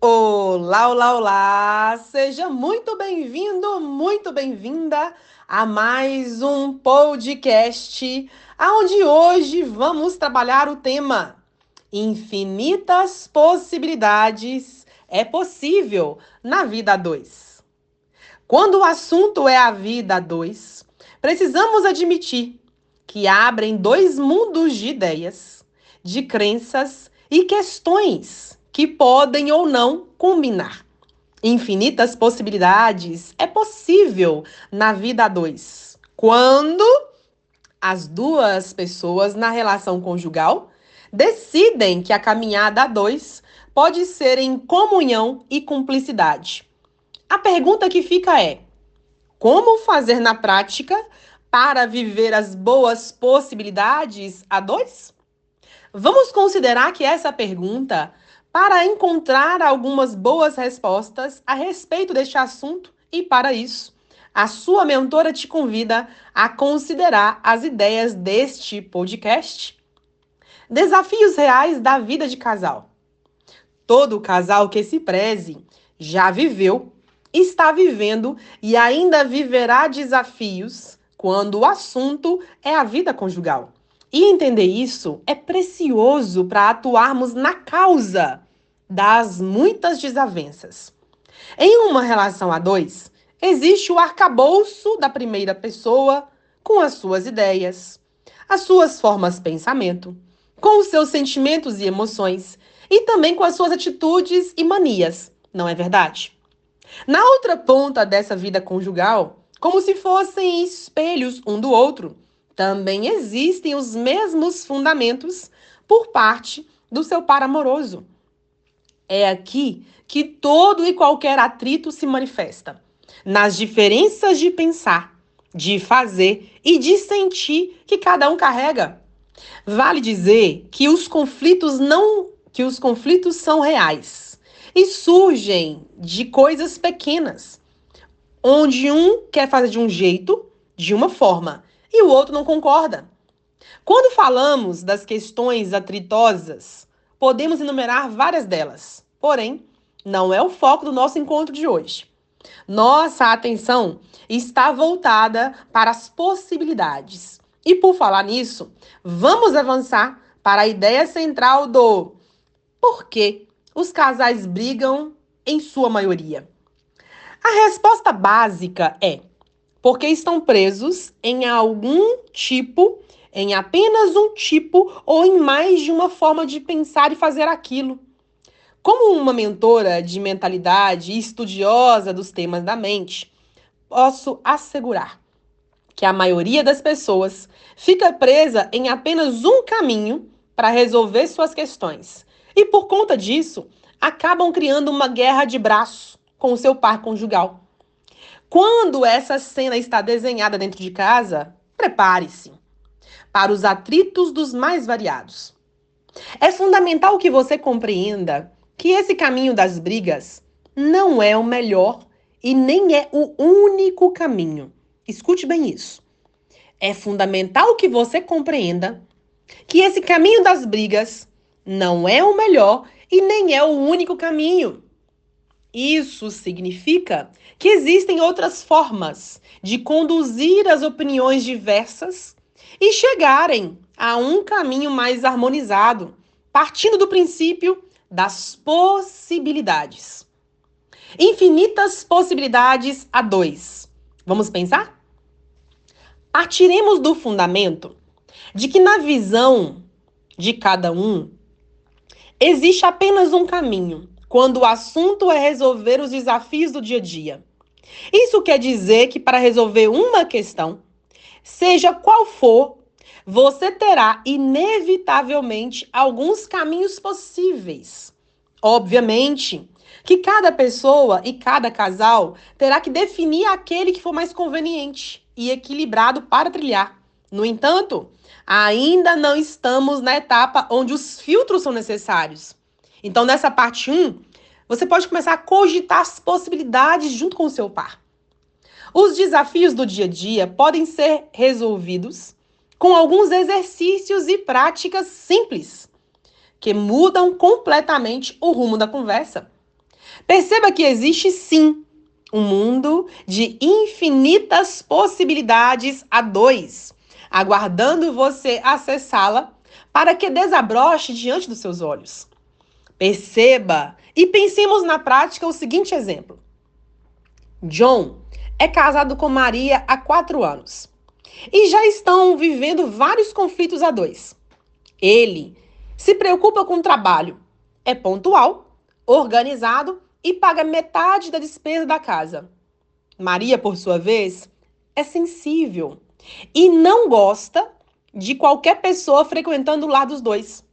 Olá, olá, olá! Seja muito bem-vindo, muito bem-vinda a mais um podcast, onde hoje vamos trabalhar o tema Infinitas possibilidades é possível na vida 2. Quando o assunto é a vida 2, precisamos admitir que abrem dois mundos de ideias, de crenças e questões que podem ou não combinar. Infinitas possibilidades é possível na vida a dois. Quando as duas pessoas na relação conjugal decidem que a caminhada a dois pode ser em comunhão e cumplicidade. A pergunta que fica é: como fazer na prática para viver as boas possibilidades a dois? Vamos considerar que essa pergunta para encontrar algumas boas respostas a respeito deste assunto e para isso, a sua mentora te convida a considerar as ideias deste podcast. Desafios reais da vida de casal. Todo casal que se preze já viveu, está vivendo e ainda viverá desafios quando o assunto é a vida conjugal. E entender isso é precioso para atuarmos na causa das muitas desavenças. Em uma relação a dois, existe o arcabouço da primeira pessoa com as suas ideias, as suas formas de pensamento, com os seus sentimentos e emoções e também com as suas atitudes e manias, não é verdade? Na outra ponta dessa vida conjugal, como se fossem espelhos um do outro. Também existem os mesmos fundamentos por parte do seu par amoroso. É aqui que todo e qualquer atrito se manifesta, nas diferenças de pensar, de fazer e de sentir que cada um carrega. Vale dizer que os conflitos não que os conflitos são reais e surgem de coisas pequenas onde um quer fazer de um jeito, de uma forma, e o outro não concorda. Quando falamos das questões atritosas, podemos enumerar várias delas, porém, não é o foco do nosso encontro de hoje. Nossa atenção está voltada para as possibilidades. E por falar nisso, vamos avançar para a ideia central do por que os casais brigam em sua maioria. A resposta básica é porque estão presos em algum tipo, em apenas um tipo ou em mais de uma forma de pensar e fazer aquilo. Como uma mentora de mentalidade e estudiosa dos temas da mente, posso assegurar que a maioria das pessoas fica presa em apenas um caminho para resolver suas questões. E por conta disso, acabam criando uma guerra de braço com o seu par conjugal. Quando essa cena está desenhada dentro de casa, prepare-se para os atritos dos mais variados. É fundamental que você compreenda que esse caminho das brigas não é o melhor e nem é o único caminho. Escute bem isso. É fundamental que você compreenda que esse caminho das brigas não é o melhor e nem é o único caminho. Isso significa que existem outras formas de conduzir as opiniões diversas e chegarem a um caminho mais harmonizado, partindo do princípio das possibilidades. Infinitas possibilidades a dois. Vamos pensar? Partiremos do fundamento de que, na visão de cada um, existe apenas um caminho quando o assunto é resolver os desafios do dia a dia. Isso quer dizer que para resolver uma questão, seja qual for, você terá inevitavelmente alguns caminhos possíveis. Obviamente que cada pessoa e cada casal terá que definir aquele que for mais conveniente e equilibrado para trilhar. No entanto, ainda não estamos na etapa onde os filtros são necessários. Então, nessa parte 1, você pode começar a cogitar as possibilidades junto com o seu par. Os desafios do dia a dia podem ser resolvidos com alguns exercícios e práticas simples que mudam completamente o rumo da conversa. Perceba que existe sim um mundo de infinitas possibilidades a dois, aguardando você acessá-la para que desabroche diante dos seus olhos. Perceba e pensemos na prática o seguinte exemplo. John é casado com Maria há quatro anos e já estão vivendo vários conflitos a dois. Ele se preocupa com o trabalho, é pontual, organizado e paga metade da despesa da casa. Maria, por sua vez, é sensível e não gosta de qualquer pessoa frequentando o lar dos dois.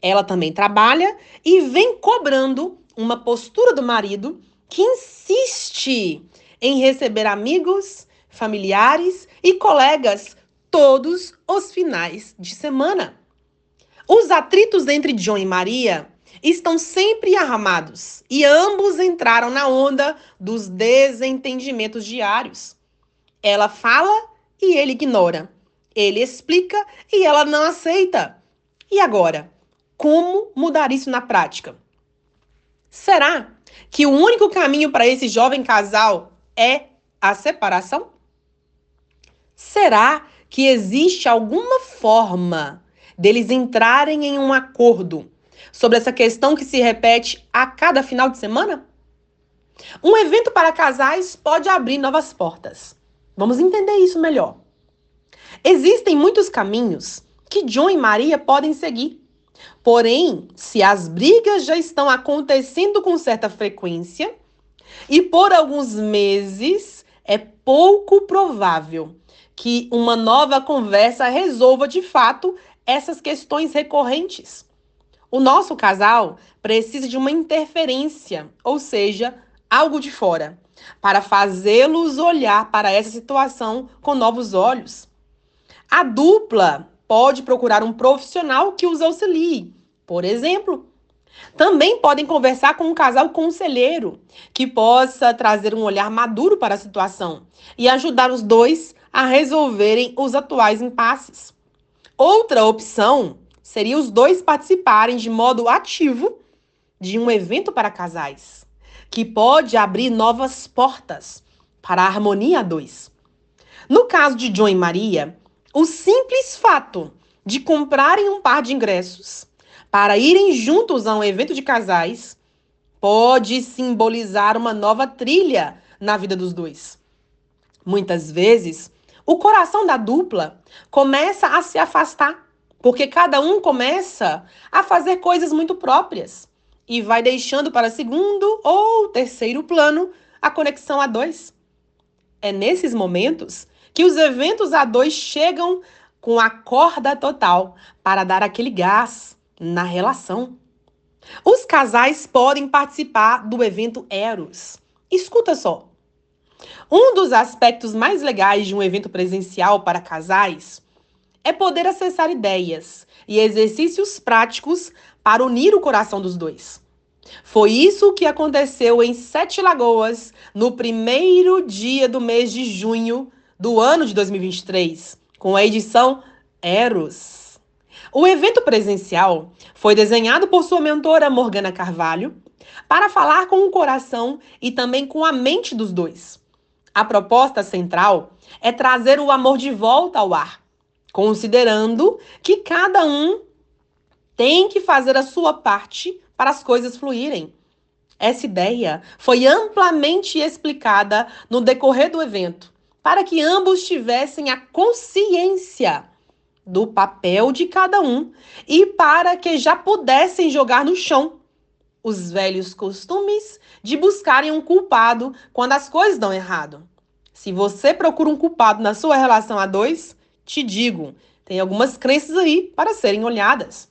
Ela também trabalha e vem cobrando uma postura do marido que insiste em receber amigos, familiares e colegas todos os finais de semana. Os atritos entre John e Maria estão sempre armados e ambos entraram na onda dos desentendimentos diários. Ela fala e ele ignora. Ele explica e ela não aceita. E agora? Como mudar isso na prática? Será que o único caminho para esse jovem casal é a separação? Será que existe alguma forma deles entrarem em um acordo sobre essa questão que se repete a cada final de semana? Um evento para casais pode abrir novas portas. Vamos entender isso melhor. Existem muitos caminhos que John e Maria podem seguir. Porém, se as brigas já estão acontecendo com certa frequência e por alguns meses, é pouco provável que uma nova conversa resolva de fato essas questões recorrentes. O nosso casal precisa de uma interferência, ou seja, algo de fora, para fazê-los olhar para essa situação com novos olhos. A dupla pode procurar um profissional que os auxilie, por exemplo. Também podem conversar com um casal conselheiro que possa trazer um olhar maduro para a situação e ajudar os dois a resolverem os atuais impasses. Outra opção seria os dois participarem de modo ativo de um evento para casais, que pode abrir novas portas para a harmonia a dois. No caso de John e Maria, o simples fato de comprarem um par de ingressos para irem juntos a um evento de casais pode simbolizar uma nova trilha na vida dos dois. Muitas vezes, o coração da dupla começa a se afastar porque cada um começa a fazer coisas muito próprias e vai deixando para segundo ou terceiro plano a conexão a dois. É nesses momentos que os eventos a dois chegam com a corda total para dar aquele gás na relação. Os casais podem participar do evento Eros. Escuta só. Um dos aspectos mais legais de um evento presencial para casais é poder acessar ideias e exercícios práticos para unir o coração dos dois. Foi isso que aconteceu em Sete Lagoas no primeiro dia do mês de junho do ano de 2023, com a edição Eros. O evento presencial foi desenhado por sua mentora Morgana Carvalho para falar com o coração e também com a mente dos dois. A proposta central é trazer o amor de volta ao ar considerando que cada um tem que fazer a sua parte para as coisas fluírem. Essa ideia foi amplamente explicada no decorrer do evento, para que ambos tivessem a consciência do papel de cada um e para que já pudessem jogar no chão os velhos costumes de buscarem um culpado quando as coisas dão errado. Se você procura um culpado na sua relação a dois, te digo, tem algumas crenças aí para serem olhadas.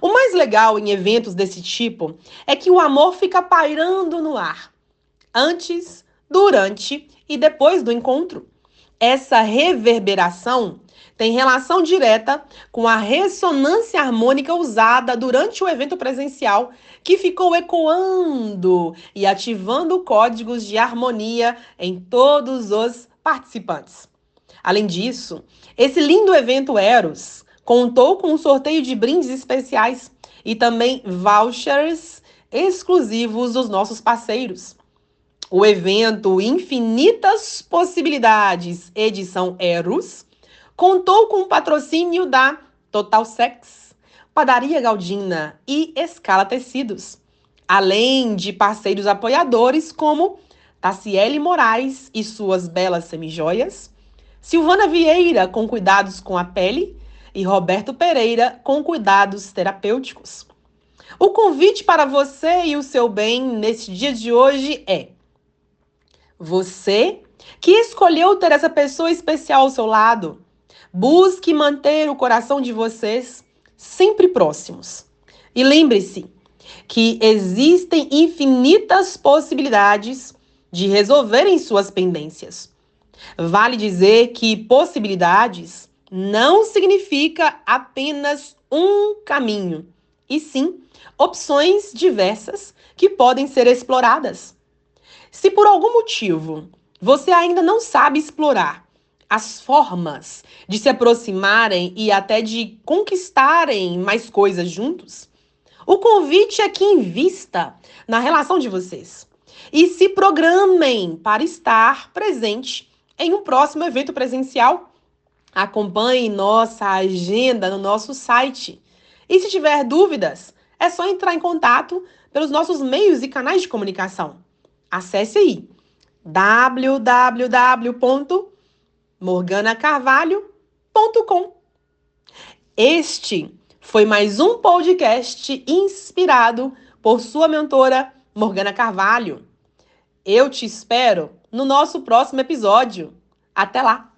O mais legal em eventos desse tipo é que o amor fica pairando no ar, antes, durante e depois do encontro. Essa reverberação tem relação direta com a ressonância harmônica usada durante o evento presencial, que ficou ecoando e ativando códigos de harmonia em todos os participantes. Além disso, esse lindo evento Eros contou com um sorteio de brindes especiais e também vouchers exclusivos dos nossos parceiros. O evento Infinitas Possibilidades, edição Eros, contou com o patrocínio da Total Sex, Padaria Galdina e Escala Tecidos, além de parceiros apoiadores como Taciele Moraes e suas belas semijoias, Silvana Vieira com cuidados com a pele e Roberto Pereira com cuidados terapêuticos. O convite para você e o seu bem neste dia de hoje é você que escolheu ter essa pessoa especial ao seu lado, busque manter o coração de vocês sempre próximos. E lembre-se que existem infinitas possibilidades de resolverem suas pendências. Vale dizer que possibilidades não significa apenas um caminho, e sim opções diversas que podem ser exploradas. Se por algum motivo você ainda não sabe explorar as formas de se aproximarem e até de conquistarem mais coisas juntos, o convite é que invista na relação de vocês e se programem para estar presente em um próximo evento presencial. Acompanhe nossa agenda no nosso site. E se tiver dúvidas, é só entrar em contato pelos nossos meios e canais de comunicação. Acesse aí www.morganacarvalho.com. Este foi mais um podcast inspirado por sua mentora Morgana Carvalho. Eu te espero no nosso próximo episódio. Até lá!